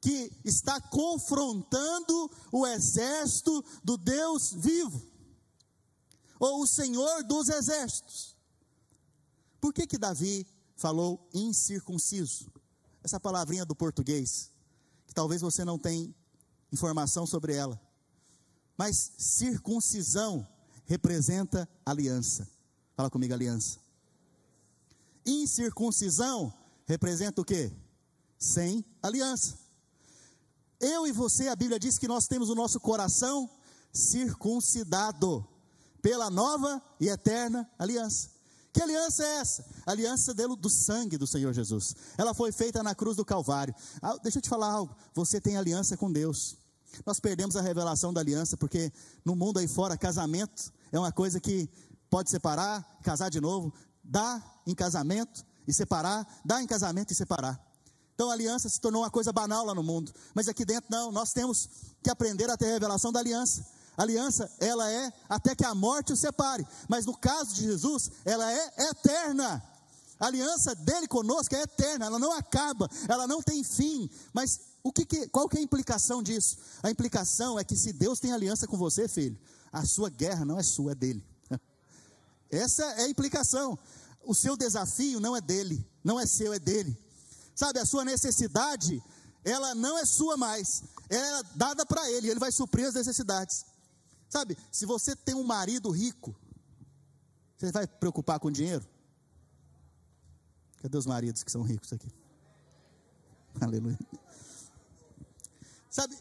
que está confrontando o exército do Deus vivo, ou o Senhor dos exércitos. Por que que Davi falou incircunciso? Essa palavrinha do português, que talvez você não tenha informação sobre ela. Mas circuncisão representa aliança. Fala comigo, aliança. Incircuncisão representa o quê? Sem aliança. Eu e você, a Bíblia diz que nós temos o nosso coração circuncidado pela nova e eterna aliança. Que aliança é essa? A aliança do, do sangue do Senhor Jesus. Ela foi feita na cruz do Calvário. Ah, deixa eu te falar algo. Você tem aliança com Deus. Nós perdemos a revelação da aliança, porque no mundo aí fora, casamento é uma coisa que pode separar, casar de novo, dar em casamento e separar, dar em casamento e separar. Então a aliança se tornou uma coisa banal lá no mundo, mas aqui dentro não, nós temos que aprender a ter a revelação da aliança. A aliança, ela é até que a morte o separe, mas no caso de Jesus, ela é eterna. A aliança dele conosco é eterna, ela não acaba, ela não tem fim, mas o que, que qual que é a implicação disso? A implicação é que se Deus tem aliança com você, filho, a sua guerra não é sua, é dele. Essa é a implicação. O seu desafio não é dele, não é seu, é dele. Sabe, a sua necessidade, ela não é sua mais, é dada para ele, ele vai suprir as necessidades. Sabe, se você tem um marido rico, você vai preocupar com dinheiro? Cadê os maridos que são ricos aqui? Aleluia. Sabe,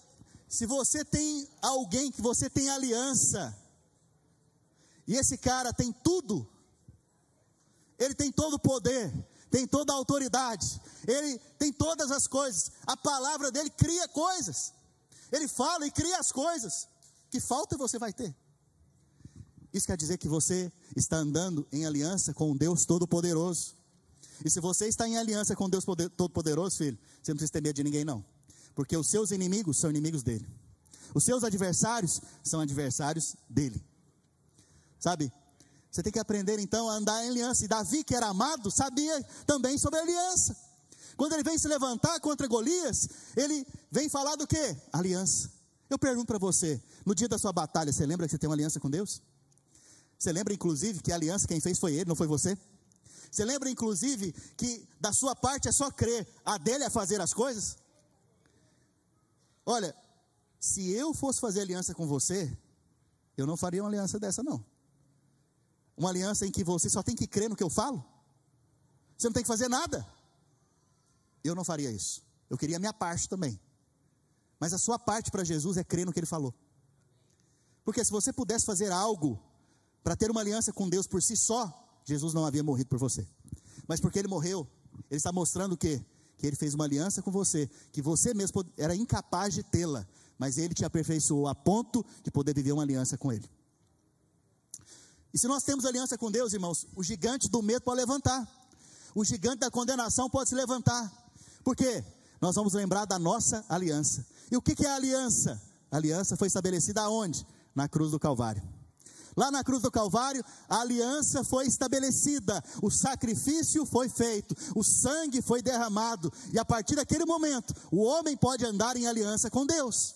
se você tem alguém que você tem aliança, e esse cara tem tudo, ele tem todo o poder, tem toda a autoridade, ele tem todas as coisas, a palavra dele cria coisas, ele fala e cria as coisas, que falta você vai ter. Isso quer dizer que você está andando em aliança com Deus Todo-Poderoso. E se você está em aliança com Deus Todo-Poderoso, filho, você não precisa ter medo de ninguém, não porque os seus inimigos são inimigos dele. Os seus adversários são adversários dele. Sabe? Você tem que aprender então a andar em aliança. E Davi, que era amado, sabia também sobre aliança. Quando ele vem se levantar contra Golias, ele vem falar do que? Aliança. Eu pergunto para você, no dia da sua batalha, você lembra que você tem uma aliança com Deus? Você lembra, inclusive, que a aliança quem fez foi ele, não foi você? Você lembra, inclusive, que da sua parte é só crer, a dele é fazer as coisas? Olha, se eu fosse fazer aliança com você, eu não faria uma aliança dessa, não. Uma aliança em que você só tem que crer no que eu falo. Você não tem que fazer nada. Eu não faria isso. Eu queria a minha parte também. Mas a sua parte para Jesus é crer no que ele falou. Porque se você pudesse fazer algo para ter uma aliança com Deus por si só, Jesus não havia morrido por você. Mas porque ele morreu, ele está mostrando o quê? que ele fez uma aliança com você, que você mesmo era incapaz de tê-la, mas ele te aperfeiçoou a ponto de poder viver uma aliança com ele. E se nós temos aliança com Deus, irmãos, o gigante do medo pode levantar, o gigante da condenação pode se levantar, por quê? Nós vamos lembrar da nossa aliança. E o que é a aliança? A aliança foi estabelecida aonde? Na cruz do Calvário. Lá na cruz do Calvário, a aliança foi estabelecida, o sacrifício foi feito, o sangue foi derramado, e a partir daquele momento, o homem pode andar em aliança com Deus.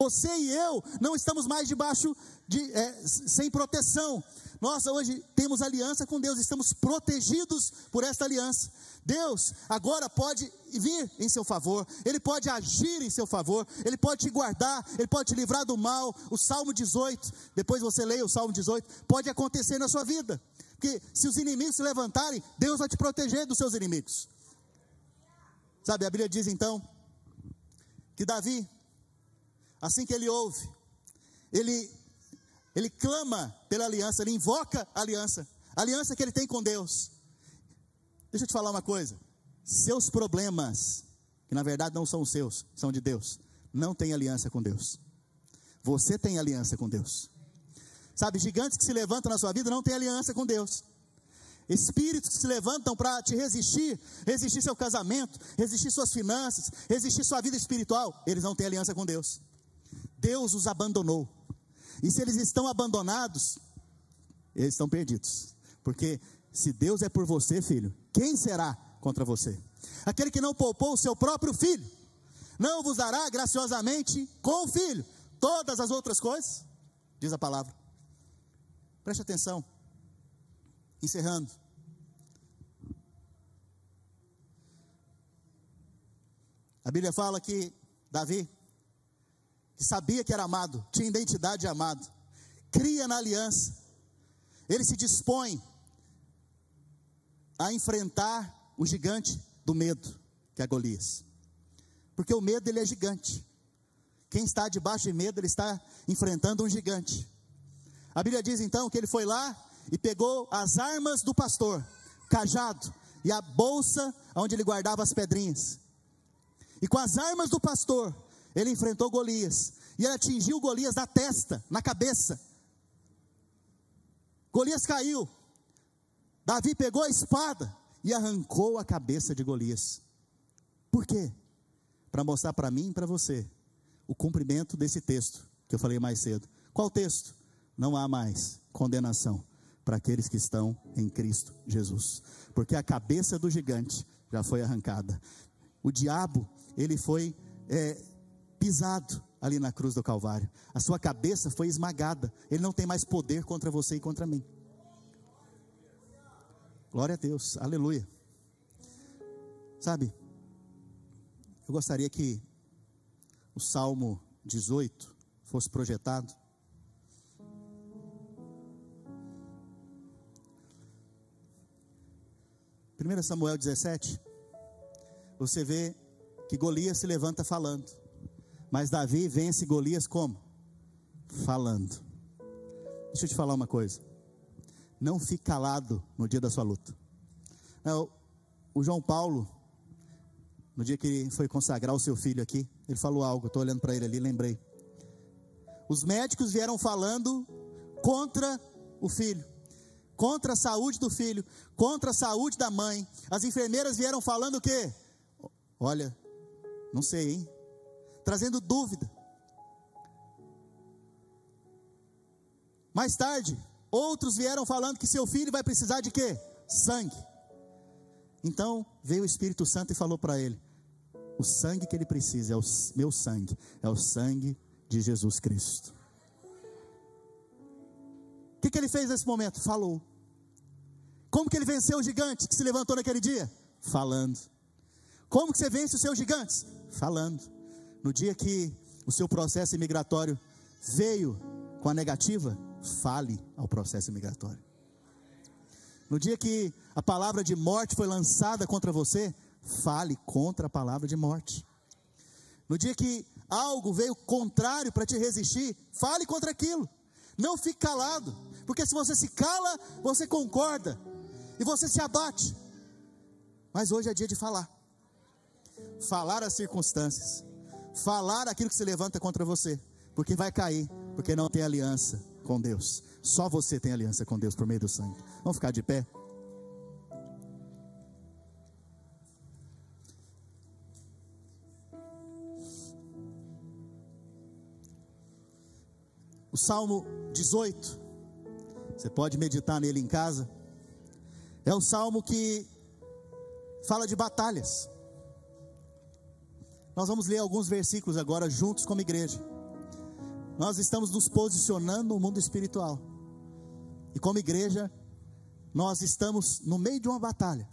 Você e eu não estamos mais debaixo de é, sem proteção. Nós hoje temos aliança com Deus, estamos protegidos por esta aliança. Deus agora pode vir em seu favor, Ele pode agir em seu favor, Ele pode te guardar, Ele pode te livrar do mal. O Salmo 18, depois você leia o Salmo 18, pode acontecer na sua vida, porque se os inimigos se levantarem, Deus vai te proteger dos seus inimigos. Sabe, a Bíblia diz então que Davi, assim que ele ouve, ele, ele clama pela aliança, ele invoca a aliança, a aliança que ele tem com Deus. Deixa eu te falar uma coisa. Seus problemas, que na verdade não são seus, são de Deus, não tem aliança com Deus. Você tem aliança com Deus. Sabe, gigantes que se levantam na sua vida não têm aliança com Deus. Espíritos que se levantam para te resistir, resistir seu casamento, resistir suas finanças, resistir sua vida espiritual, eles não têm aliança com Deus. Deus os abandonou. E se eles estão abandonados, eles estão perdidos. Porque se Deus é por você, filho, quem será contra você? Aquele que não poupou o seu próprio filho, não vos dará graciosamente com o filho todas as outras coisas? Diz a palavra. Preste atenção. Encerrando. A Bíblia fala que Davi, sabia que era amado, tinha identidade de amado, cria na aliança, ele se dispõe a enfrentar o gigante do medo, que é Golias. Porque o medo ele é gigante. Quem está debaixo de medo, ele está enfrentando um gigante. A Bíblia diz então que ele foi lá e pegou as armas do pastor, cajado e a bolsa onde ele guardava as pedrinhas. E com as armas do pastor, ele enfrentou Golias. E ele atingiu Golias na testa, na cabeça. Golias caiu. Davi pegou a espada e arrancou a cabeça de Golias. Por quê? Para mostrar para mim e para você o cumprimento desse texto que eu falei mais cedo. Qual texto? Não há mais condenação para aqueles que estão em Cristo Jesus, porque a cabeça do gigante já foi arrancada. O diabo ele foi é, pisado ali na cruz do Calvário. A sua cabeça foi esmagada. Ele não tem mais poder contra você e contra mim. Glória a Deus, aleluia. Sabe, eu gostaria que o Salmo 18 fosse projetado. Primeiro Samuel 17, você vê que Golias se levanta falando. Mas Davi vence Golias como? Falando. Deixa eu te falar uma coisa. Não fique calado no dia da sua luta. Não, o João Paulo, no dia que ele foi consagrar o seu filho aqui, ele falou algo, estou olhando para ele ali, lembrei. Os médicos vieram falando contra o filho, contra a saúde do filho, contra a saúde da mãe. As enfermeiras vieram falando o quê? Olha, não sei, hein? Trazendo dúvida. Mais tarde, outros vieram falando que seu filho vai precisar de quê? Sangue. Então veio o Espírito Santo e falou para ele: o sangue que ele precisa é o meu sangue, é o sangue de Jesus Cristo. O que, que ele fez nesse momento? Falou. Como que ele venceu o gigante que se levantou naquele dia? Falando. Como que você vence os seus gigantes? falando. No dia que o seu processo imigratório veio com a negativa, fale ao processo imigratório. No dia que a palavra de morte foi lançada contra você, fale contra a palavra de morte. No dia que algo veio contrário para te resistir, fale contra aquilo. Não fique calado, porque se você se cala, você concorda e você se abate. Mas hoje é dia de falar falar as circunstâncias, falar aquilo que se levanta contra você, porque vai cair, porque não tem aliança com Deus. Só você tem aliança com Deus por meio do sangue. Vamos ficar de pé? O Salmo 18, você pode meditar nele em casa. É um salmo que fala de batalhas. Nós vamos ler alguns versículos agora juntos como igreja. Nós estamos nos posicionando no mundo espiritual. E como igreja, nós estamos no meio de uma batalha.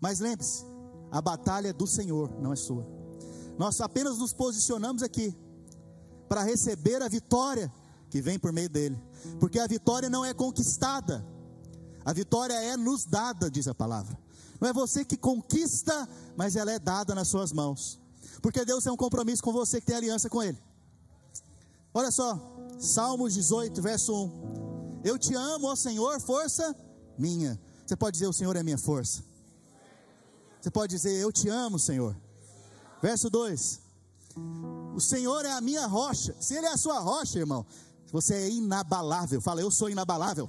Mas lembre-se, a batalha é do Senhor, não é sua. Nós apenas nos posicionamos aqui para receber a vitória que vem por meio dele. Porque a vitória não é conquistada, a vitória é nos dada, diz a palavra. Não é você que conquista, mas ela é dada nas suas mãos. Porque Deus tem um compromisso com você que tem aliança com Ele. Olha só, Salmos 18, verso 1. Eu te amo, ó Senhor, força minha. Você pode dizer, o Senhor é minha força. Você pode dizer, eu te amo, Senhor. Verso 2. O Senhor é a minha rocha. Se Ele é a sua rocha, irmão, você é inabalável. Fala, eu sou inabalável.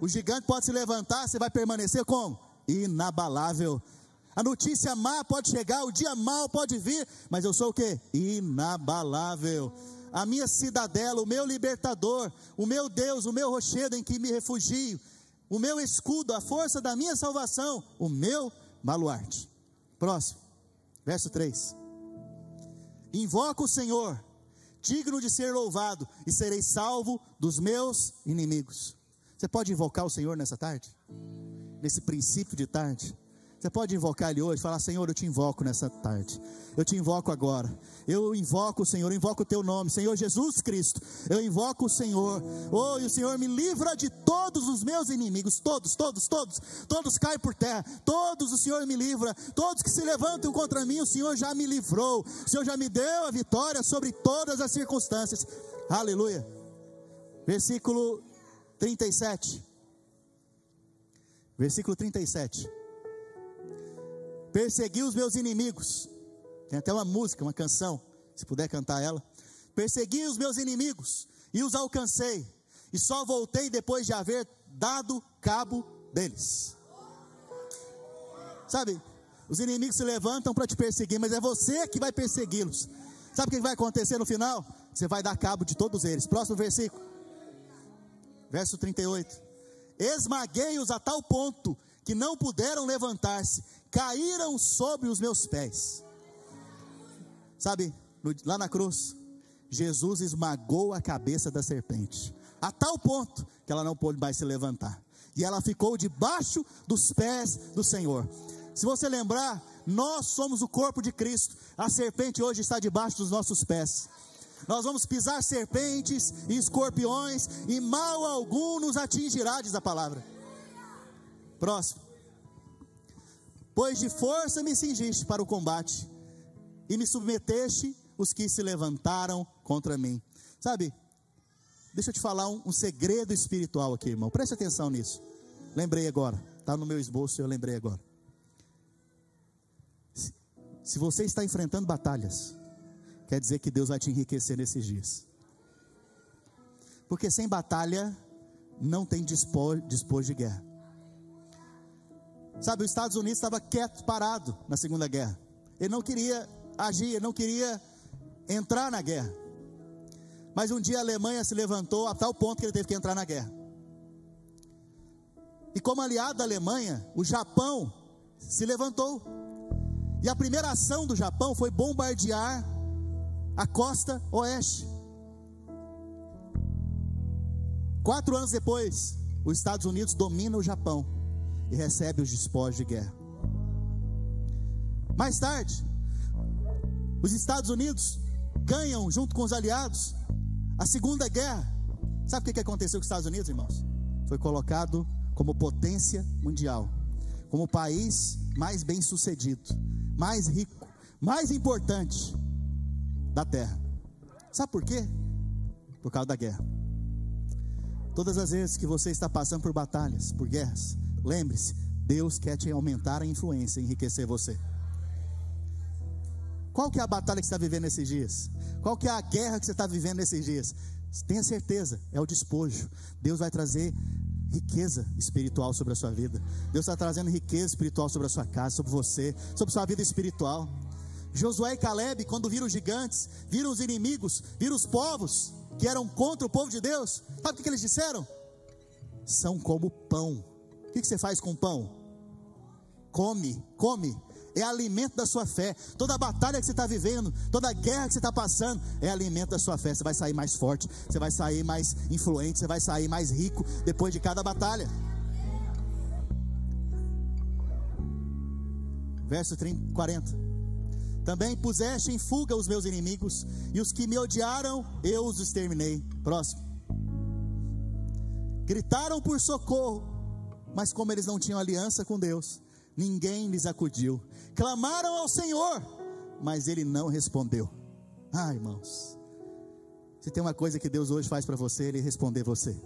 O gigante pode se levantar, você vai permanecer como? Inabalável a notícia má pode chegar, o dia mal pode vir, mas eu sou o que? Inabalável. A minha cidadela, o meu libertador, o meu Deus, o meu rochedo em que me refugio, o meu escudo, a força da minha salvação, o meu baluarte. Próximo. Verso 3: Invoca o Senhor, digno de ser louvado, e serei salvo dos meus inimigos. Você pode invocar o Senhor nessa tarde? Nesse princípio de tarde? Você pode invocar Ele hoje, falar: Senhor, eu te invoco nessa tarde. Eu te invoco agora. Eu invoco o Senhor, eu invoco o Teu nome, Senhor Jesus Cristo. Eu invoco o Senhor. Oh, e o Senhor me livra de todos os meus inimigos. Todos, todos, todos. Todos caem por terra. Todos o Senhor me livra. Todos que se levantam contra mim, o Senhor já me livrou. O Senhor já me deu a vitória sobre todas as circunstâncias. Aleluia. Versículo 37. Versículo 37 persegui os meus inimigos. Tem até uma música, uma canção, se puder cantar ela. Persegui os meus inimigos e os alcancei, e só voltei depois de haver dado cabo deles. Sabe, os inimigos se levantam para te perseguir, mas é você que vai persegui-los. Sabe o que vai acontecer no final? Você vai dar cabo de todos eles. Próximo versículo, verso 38. Esmaguei-os a tal ponto que não puderam levantar-se, caíram sobre os meus pés. Sabe, lá na cruz, Jesus esmagou a cabeça da serpente, a tal ponto que ela não pôde mais se levantar, e ela ficou debaixo dos pés do Senhor. Se você lembrar, nós somos o corpo de Cristo, a serpente hoje está debaixo dos nossos pés. Nós vamos pisar serpentes e escorpiões, e mal algum nos atingirá, diz a palavra. Próximo. Pois de força me cingiste para o combate, e me submeteste os que se levantaram contra mim. Sabe, deixa eu te falar um, um segredo espiritual aqui, irmão. Preste atenção nisso. Lembrei agora, está no meu esboço, eu lembrei agora. Se, se você está enfrentando batalhas, quer dizer que Deus vai te enriquecer nesses dias. Porque sem batalha não tem dispor, dispor de guerra. Sabe, os Estados Unidos estava quieto, parado na Segunda Guerra. Ele não queria agir, ele não queria entrar na guerra. Mas um dia a Alemanha se levantou a tal ponto que ele teve que entrar na guerra. E como aliado da Alemanha, o Japão se levantou. E a primeira ação do Japão foi bombardear a costa oeste. Quatro anos depois, os Estados Unidos dominam o Japão e recebe os despojos de guerra. Mais tarde, os Estados Unidos ganham, junto com os aliados, a Segunda Guerra. Sabe o que aconteceu com os Estados Unidos, irmãos? Foi colocado como potência mundial, como o país mais bem sucedido, mais rico, mais importante da terra. Sabe por quê? Por causa da guerra. Todas as vezes que você está passando por batalhas, por guerras, Lembre-se, Deus quer te aumentar a influência, enriquecer você. Qual que é a batalha que você está vivendo nesses dias? Qual que é a guerra que você está vivendo nesses dias? Tenha certeza, é o despojo. Deus vai trazer riqueza espiritual sobre a sua vida. Deus está trazendo riqueza espiritual sobre a sua casa, sobre você, sobre sua vida espiritual. Josué e Caleb, quando viram os gigantes, viram os inimigos, viram os povos que eram contra o povo de Deus, sabe o que eles disseram? São como pão que, que você faz com pão? Come, come. É alimento da sua fé. Toda batalha que você está vivendo, toda guerra que você está passando, é alimento da sua fé. Você vai sair mais forte, você vai sair mais influente, você vai sair mais rico depois de cada batalha. Verso 30, 40. Também puseste em fuga os meus inimigos, e os que me odiaram, eu os exterminei. Próximo. Gritaram por socorro, mas como eles não tinham aliança com Deus, ninguém lhes acudiu. Clamaram ao Senhor, mas ele não respondeu. Ah, irmãos, se tem uma coisa que Deus hoje faz para você, ele responder você.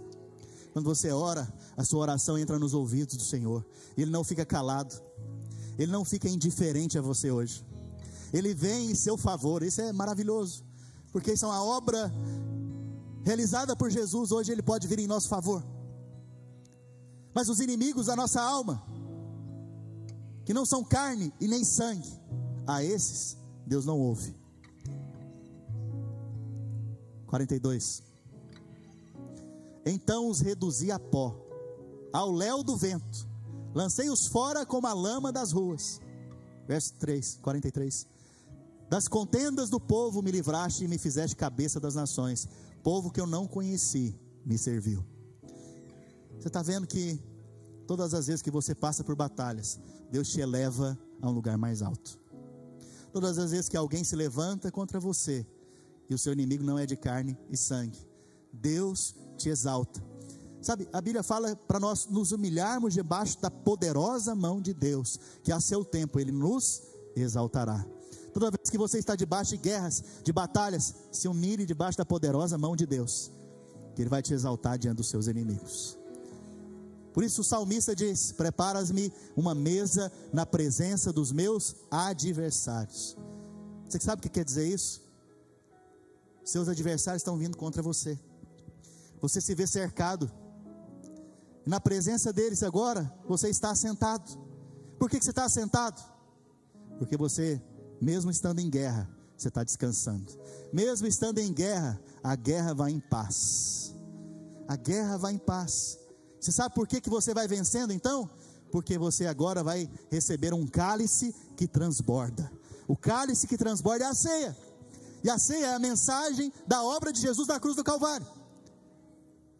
Quando você ora, a sua oração entra nos ouvidos do Senhor. Ele não fica calado. Ele não fica indiferente a você hoje. Ele vem em seu favor. Isso é maravilhoso. Porque isso é uma obra realizada por Jesus. Hoje ele pode vir em nosso favor. Mas os inimigos da nossa alma, que não são carne e nem sangue, a esses Deus não ouve. 42. Então os reduzi a pó, ao léu do vento, lancei-os fora como a lama das ruas. verso 3, 43. Das contendas do povo me livraste e me fizeste cabeça das nações. Povo que eu não conheci me serviu. Você está vendo que todas as vezes que você passa por batalhas, Deus te eleva a um lugar mais alto. Todas as vezes que alguém se levanta contra você e o seu inimigo não é de carne e sangue, Deus te exalta. Sabe, a Bíblia fala para nós nos humilharmos debaixo da poderosa mão de Deus, que a seu tempo Ele nos exaltará. Toda vez que você está debaixo de guerras, de batalhas, se humilhe debaixo da poderosa mão de Deus, que Ele vai te exaltar diante dos seus inimigos. Por isso o salmista diz: Preparas-me uma mesa na presença dos meus adversários. Você sabe o que quer dizer isso? Seus adversários estão vindo contra você. Você se vê cercado. Na presença deles agora, você está assentado. Por que, que você está assentado? Porque você, mesmo estando em guerra, você está descansando. Mesmo estando em guerra, a guerra vai em paz. A guerra vai em paz. Você sabe por que, que você vai vencendo então? Porque você agora vai receber um cálice que transborda. O cálice que transborda é a ceia. E a ceia é a mensagem da obra de Jesus na cruz do Calvário.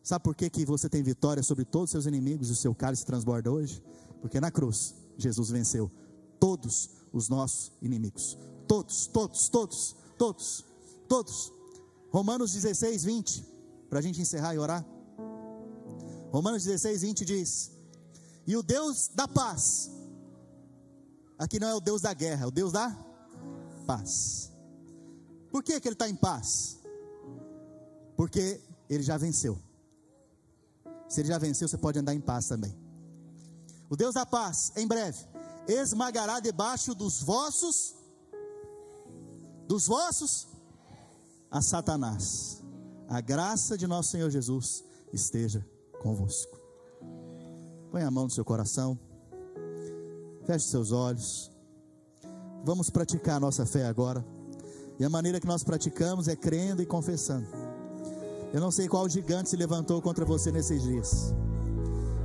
Sabe por que, que você tem vitória sobre todos os seus inimigos e o seu cálice transborda hoje? Porque na cruz, Jesus venceu todos os nossos inimigos. Todos, todos, todos, todos, todos. Romanos 16, 20. Para a gente encerrar e orar. Romanos 16, 20 diz: E o Deus da paz, aqui não é o Deus da guerra, é o Deus da paz. Por que, que ele está em paz? Porque ele já venceu. Se ele já venceu, você pode andar em paz também. O Deus da paz, em breve, esmagará debaixo dos vossos, dos vossos, a Satanás. A graça de nosso Senhor Jesus esteja convosco. Põe a mão no seu coração, feche seus olhos. Vamos praticar a nossa fé agora. E a maneira que nós praticamos é crendo e confessando. Eu não sei qual gigante se levantou contra você nesses dias.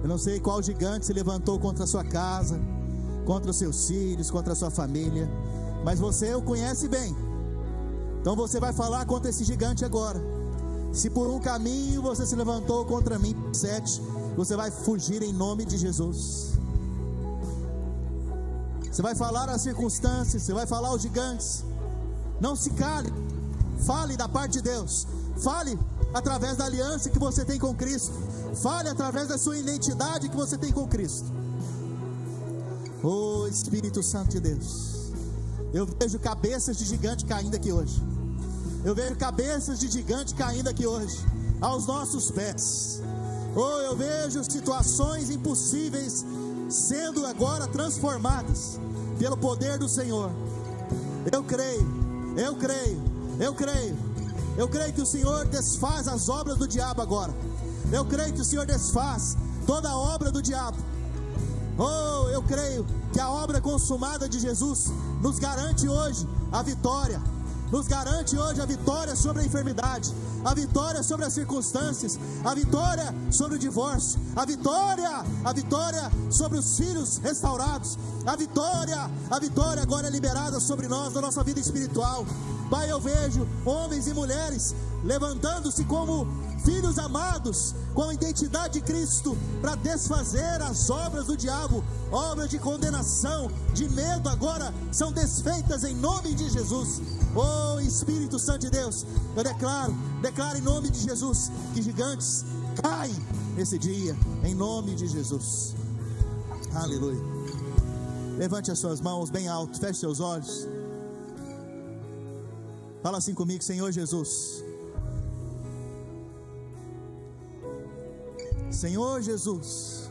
Eu não sei qual gigante se levantou contra a sua casa, contra os seus filhos, contra a sua família. Mas você o conhece bem. Então você vai falar contra esse gigante agora. Se por um caminho você se levantou contra mim, sete, você vai fugir em nome de Jesus. Você vai falar as circunstâncias, você vai falar os gigantes. Não se cale. Fale da parte de Deus. Fale através da aliança que você tem com Cristo. Fale através da sua identidade que você tem com Cristo. Oh Espírito Santo de Deus. Eu vejo cabeças de gigante caindo aqui hoje. Eu vejo cabeças de gigante caindo aqui hoje, aos nossos pés. Oh, eu vejo situações impossíveis sendo agora transformadas pelo poder do Senhor. Eu creio, eu creio, eu creio. Eu creio que o Senhor desfaz as obras do diabo agora. Eu creio que o Senhor desfaz toda a obra do diabo. Oh, eu creio que a obra consumada de Jesus nos garante hoje a vitória nos garante hoje a vitória sobre a enfermidade, a vitória sobre as circunstâncias, a vitória sobre o divórcio, a vitória, a vitória sobre os filhos restaurados, a vitória, a vitória agora é liberada sobre nós na nossa vida espiritual. Pai, eu vejo homens e mulheres levantando-se como filhos amados, com a identidade de Cristo, para desfazer as obras do diabo, obras de condenação, de medo, agora são desfeitas em nome de Jesus. Oh Espírito Santo de Deus, eu declaro, declaro em nome de Jesus que gigantes caem nesse dia, em nome de Jesus. Aleluia. Levante as suas mãos bem alto, feche seus olhos. Fala assim comigo, Senhor Jesus. Senhor Jesus,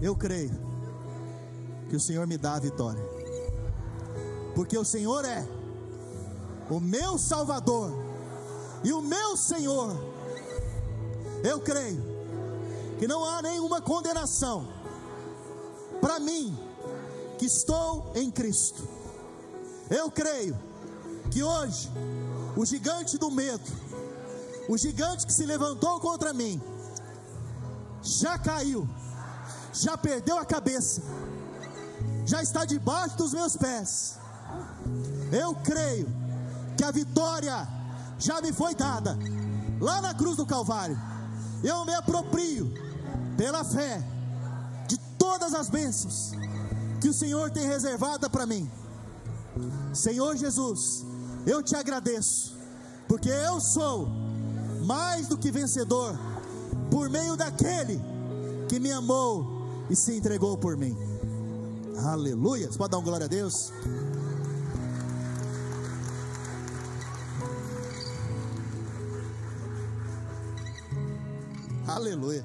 eu creio que o Senhor me dá a vitória, porque o Senhor é o meu Salvador e o meu Senhor. Eu creio que não há nenhuma condenação para mim que estou em Cristo. Eu creio que hoje o gigante do medo, o gigante que se levantou contra mim já caiu, já perdeu a cabeça. já está debaixo dos meus pés. Eu creio que a vitória já me foi dada lá na cruz do Calvário. Eu me aproprio pela fé de todas as bênçãos que o Senhor tem reservada para mim. Senhor Jesus, eu te agradeço, porque eu sou mais do que vencedor por meio daquele que me amou e se entregou por mim. Aleluia. Você pode dar um glória a Deus? Aleluia.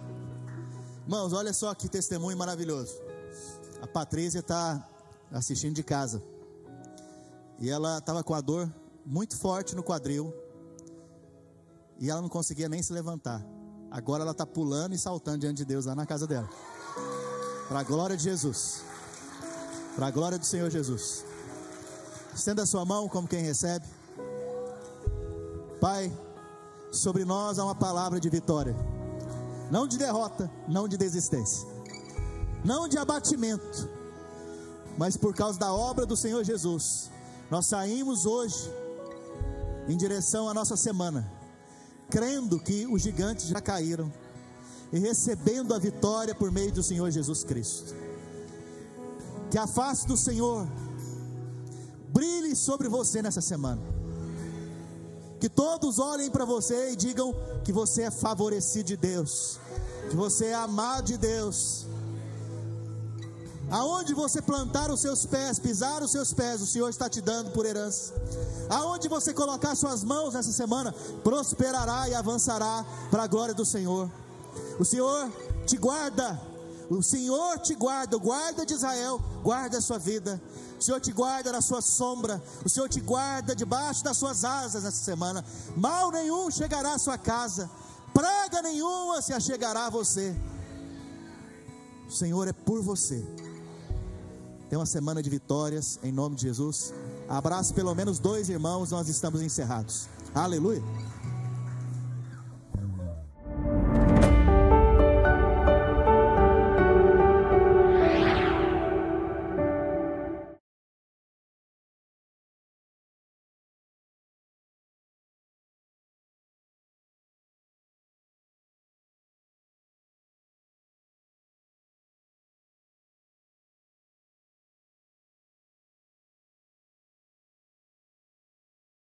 Irmãos, olha só que testemunho maravilhoso. A Patrícia está assistindo de casa. E ela estava com a dor muito forte no quadril. E ela não conseguia nem se levantar. Agora ela está pulando e saltando diante de Deus lá na casa dela. Para a glória de Jesus. Para a glória do Senhor Jesus. Estenda a sua mão como quem recebe. Pai, sobre nós há uma palavra de vitória não de derrota, não de desistência, não de abatimento, mas por causa da obra do Senhor Jesus, nós saímos hoje em direção à nossa semana, crendo que os gigantes já caíram e recebendo a vitória por meio do Senhor Jesus Cristo. Que a face do Senhor brilhe sobre você nessa semana. Que todos olhem para você e digam que você é favorecido de Deus, que você é amado de Deus. Aonde você plantar os seus pés, pisar os seus pés, o Senhor está te dando por herança. Aonde você colocar suas mãos nessa semana, prosperará e avançará para a glória do Senhor. O Senhor te guarda, o Senhor te guarda, o guarda de Israel, guarda a sua vida. O Senhor te guarda na sua sombra, o Senhor te guarda debaixo das suas asas nessa semana. Mal nenhum chegará à sua casa, praga nenhuma se achegará a você. O Senhor é por você. Tem uma semana de vitórias em nome de Jesus. Abraço pelo menos dois irmãos, nós estamos encerrados. Aleluia.